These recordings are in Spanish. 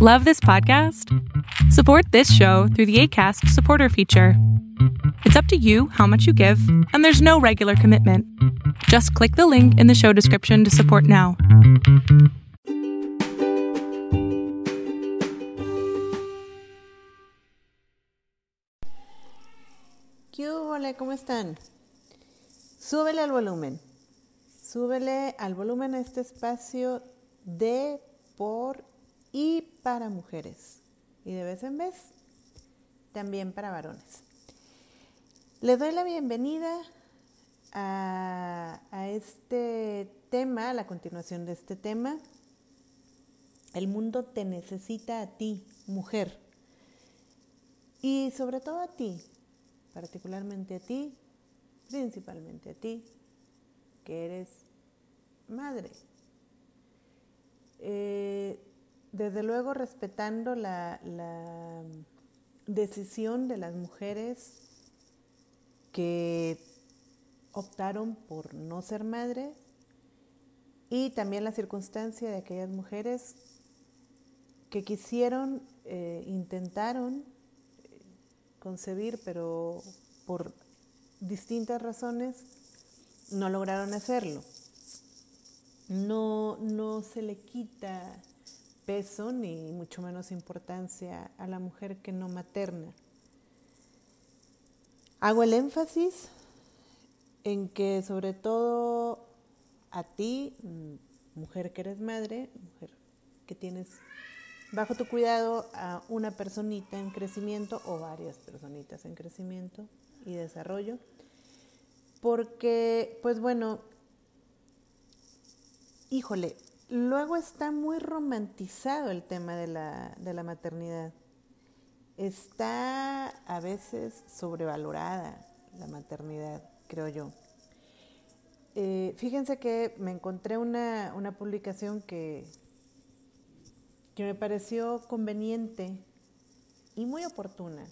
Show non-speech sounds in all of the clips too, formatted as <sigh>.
Love this podcast? Support this show through the ACAST supporter feature. It's up to you how much you give, and there's no regular commitment. Just click the link in the show description to support now. Hola, ¿Cómo están? Súbele al volumen. Súbele al volumen a este espacio de, por y para mujeres. Y de vez en vez, también para varones. Les doy la bienvenida a, a este tema, a la continuación de este tema. El mundo te necesita a ti, mujer. Y sobre todo a ti, particularmente a ti, principalmente a ti, que eres madre. Eh, desde luego respetando la, la, decisión de las mujeres que optaron por no ser madre y también la circunstancia de aquellas mujeres que quisieron, eh, intentaron concebir, pero por distintas razones no lograron hacerlo. No, no se le quita peso ni mucho menos importancia a la mujer que no materna. Hago el énfasis en que sobre todo a ti, mujer que eres madre, mujer que tienes bajo tu cuidado a una personita en crecimiento o varias personitas en crecimiento y desarrollo, porque pues bueno, híjole, luego está muy romantizado el tema de la, de la maternidad. Está a veces sobrevalorada la maternidad, creo yo. Eh, fíjense que me encontré una, una publicación que, que me pareció conveniente y muy oportuna.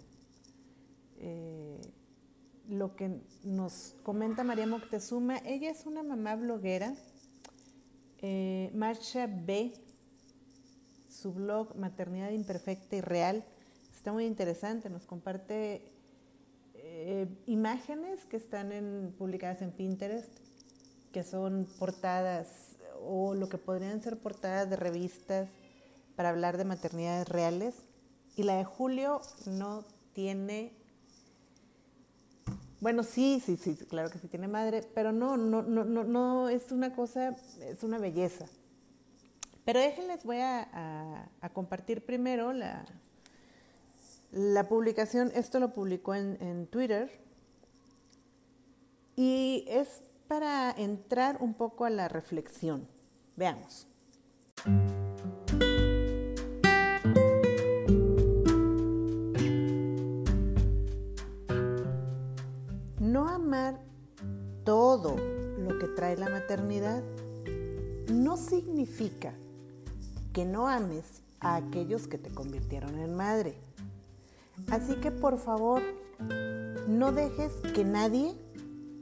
Eh, lo que nos comenta María Moctezuma, ella es una mamá bloguera, eh, Marcha B, su blog Maternidad Imperfecta y Real, está muy interesante, nos comparte eh, imágenes que están en, publicadas en Pinterest, que son portadas o lo que podrían ser portadas de revistas para hablar de maternidades reales. Y la de Julio no tiene, bueno, sí, sí, sí, claro que sí tiene madre, pero no, no, no, no, no es una cosa, es una belleza. Pero déjenles, voy a, a, compartir primero la, la publicación, esto lo publicó en, en Twitter, y es para entrar un poco a la reflexión. Veamos. Todo lo que trae la maternidad no significa que no ames a aquellos que te convirtieron en madre. Así que por favor, no dejes que nadie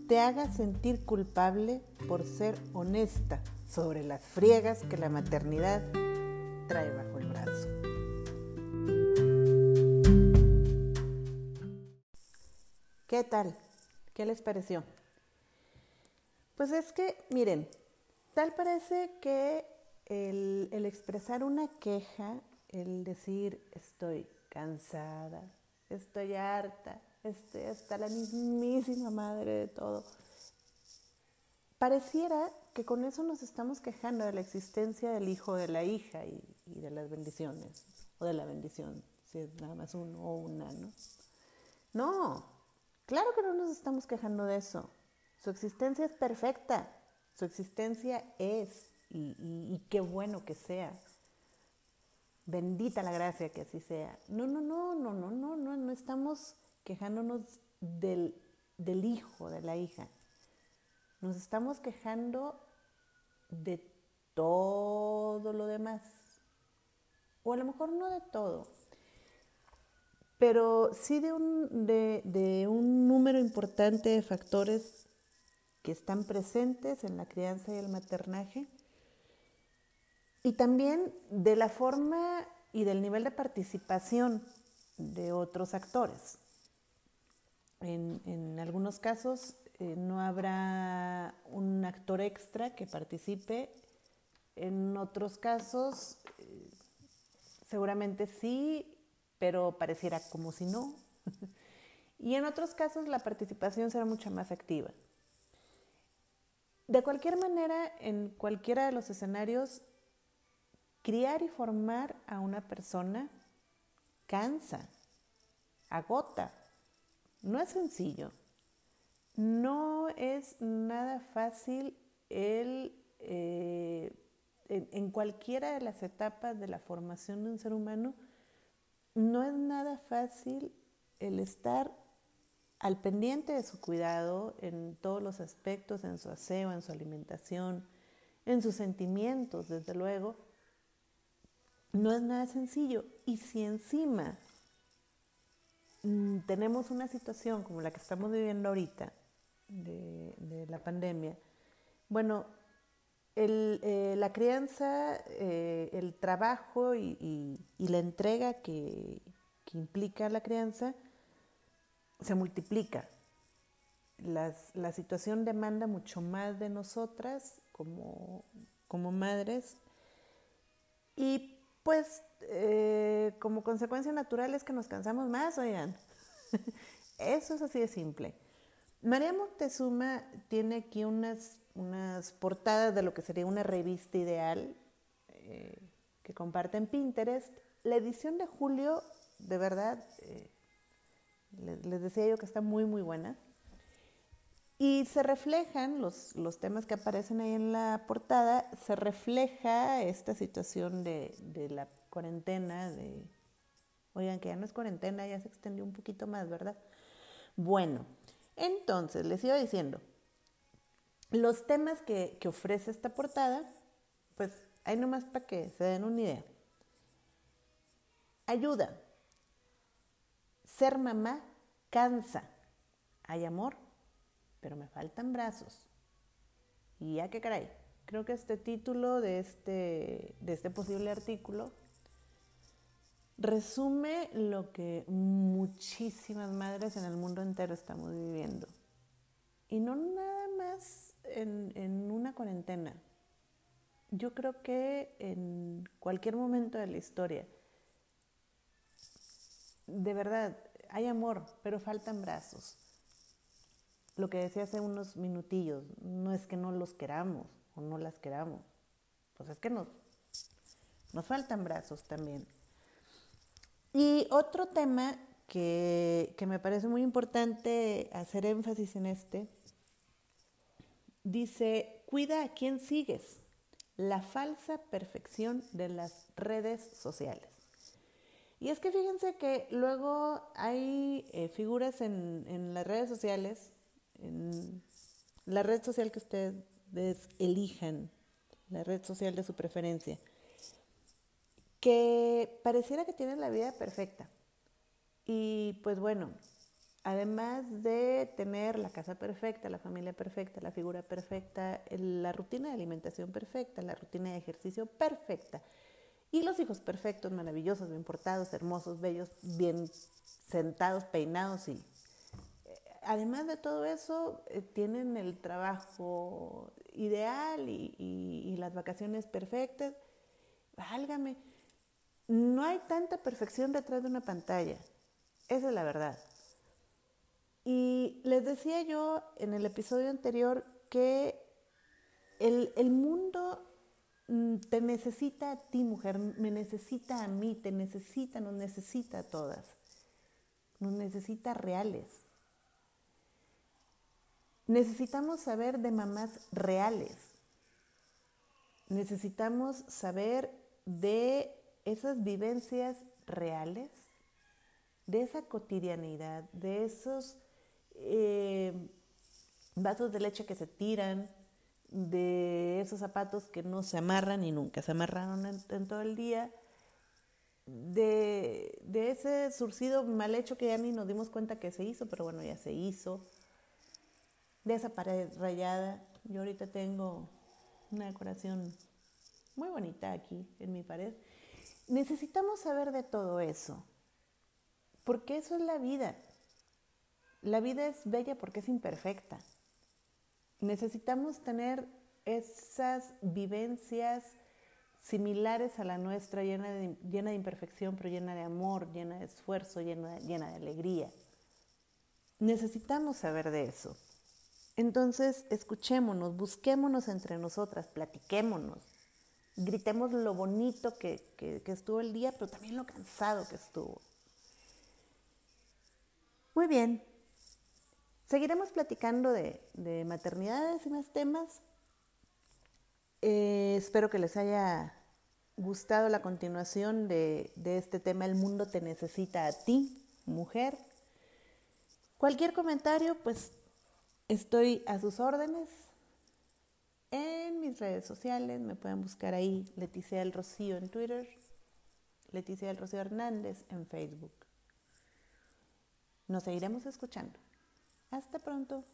te haga sentir culpable por ser honesta sobre las friegas que la maternidad trae bajo el brazo. ¿Qué tal? ¿Qué les pareció? Pues es que, miren, tal parece que el, expresar una queja, el decir estoy cansada, estoy harta, estoy hasta la mismísima madre de todo, pareciera que con eso nos estamos quejando de la existencia del hijo de la hija y, y de las bendiciones, o de la bendición, si es nada más uno o una, ¿no? No, claro que no nos estamos quejando de eso. Su existencia es perfecta, su existencia es, y, qué bueno que sea. Bendita la gracia que así sea. No, no, no, no, no, no, no, no estamos quejándonos del, del hijo, de la hija. Nos estamos quejando de todo lo demás. O a lo mejor no de todo, pero sí de un, de, de un número importante de factores que están presentes en la crianza y el maternaje. Y también de la forma y del nivel de participación de otros actores. En, algunos casos eh, no habrá un actor extra que participe, en otros casos eh, seguramente sí, pero pareciera como si no. y en otros casos la participación será mucho más activa. De cualquier manera, en cualquiera de los escenarios, criar y formar a una persona cansa, agota. No es sencillo. No es nada fácil el, eh, en, cualquiera de las etapas de la formación de un ser humano, no es nada fácil el estar al pendiente de su cuidado en todos los aspectos, en su aseo, en su alimentación, en sus sentimientos, desde luego, no es nada sencillo. Y si encima mm, tenemos una situación como la que estamos viviendo ahorita, de, la pandemia, bueno, eh, la crianza, eh, el trabajo y, la entrega que, implica la crianza se multiplica. la situación demanda mucho más de nosotras como, como madres y pues eh, como consecuencia natural es que nos cansamos más, oigan. <laughs> Eso es así de simple. María Moctezuma tiene aquí unas, unas portadas de lo que sería una revista ideal eh, que comparte en Pinterest. La edición de julio, de verdad, eh, les decía yo que está muy, muy buena. Y se reflejan los, los, temas que aparecen ahí en la portada, se refleja esta situación de, de, la cuarentena, de, oigan, que ya no es cuarentena, ya se extendió un poquito más, ¿verdad? Bueno, entonces les iba diciendo, los temas que, ofrece esta portada, pues hay nomás para que se den una idea. Ayuda. Ser mamá cansa. Hay amor pero me faltan brazos. Y ya que caray, creo que este título de este, de este posible artículo resume lo que muchísimas madres en el mundo entero estamos viviendo. Y no nada más en, en una cuarentena. Yo creo que en cualquier momento de la historia, de verdad, hay amor, pero faltan brazos lo que decía hace unos minutillos, no es que no los queramos o no las queramos, pues es que nos, nos faltan brazos también. Y otro tema que, que me parece muy importante hacer énfasis en este, dice, cuida a quien sigues, la falsa perfección de las redes sociales. Y es que fíjense que luego hay eh, figuras en, en las redes sociales en la red social que ustedes elijan, la red social de su preferencia, que pareciera que tienen la vida perfecta. Y pues bueno, además de tener la casa perfecta, la familia perfecta, la figura perfecta, la rutina de alimentación perfecta, la rutina de ejercicio perfecta, y los hijos perfectos, maravillosos, bien portados, hermosos, bellos, bien sentados, peinados y además de todo eso, eh, tienen el trabajo ideal y, las vacaciones perfectas. Válgame, no hay tanta perfección detrás de una pantalla. Esa es la verdad. Y les decía yo en el episodio anterior que el, el mundo mm, te necesita a ti, mujer, me necesita a mí, te necesita, nos necesita a todas. Nos necesita reales. Necesitamos saber de mamás reales. Necesitamos saber de esas vivencias reales, de esa cotidianidad, de esos eh, vasos de leche que se tiran, de esos zapatos que no se amarran y nunca se amarraron en, todo el día, de, de, ese surcido mal hecho que ya ni nos dimos cuenta que se hizo, pero bueno, ya se hizo, de esa pared rayada. Yo ahorita tengo una decoración muy bonita aquí en mi pared. necesitamos saber de todo eso, porque eso es la vida. La vida es bella porque es imperfecta. Necesitamos tener esas vivencias similares a la nuestra, llena de, imperfección, pero llena de amor, llena de esfuerzo, llena de alegría. Necesitamos saber de eso. Entonces, escuchémonos, busquémonos entre nosotras, platiquémonos, gritemos lo bonito que, estuvo el día, pero también lo cansado que estuvo. Muy bien, seguiremos platicando de, maternidades y más temas. Eh, espero que les haya gustado la continuación de, de este tema El mundo te necesita a ti, mujer. Cualquier comentario, pues estoy a sus órdenes en mis redes sociales. Me pueden buscar ahí Leticia del Rocío en Twitter, Leticia del Rocío Hernández en Facebook. Nos seguiremos escuchando. Hasta pronto.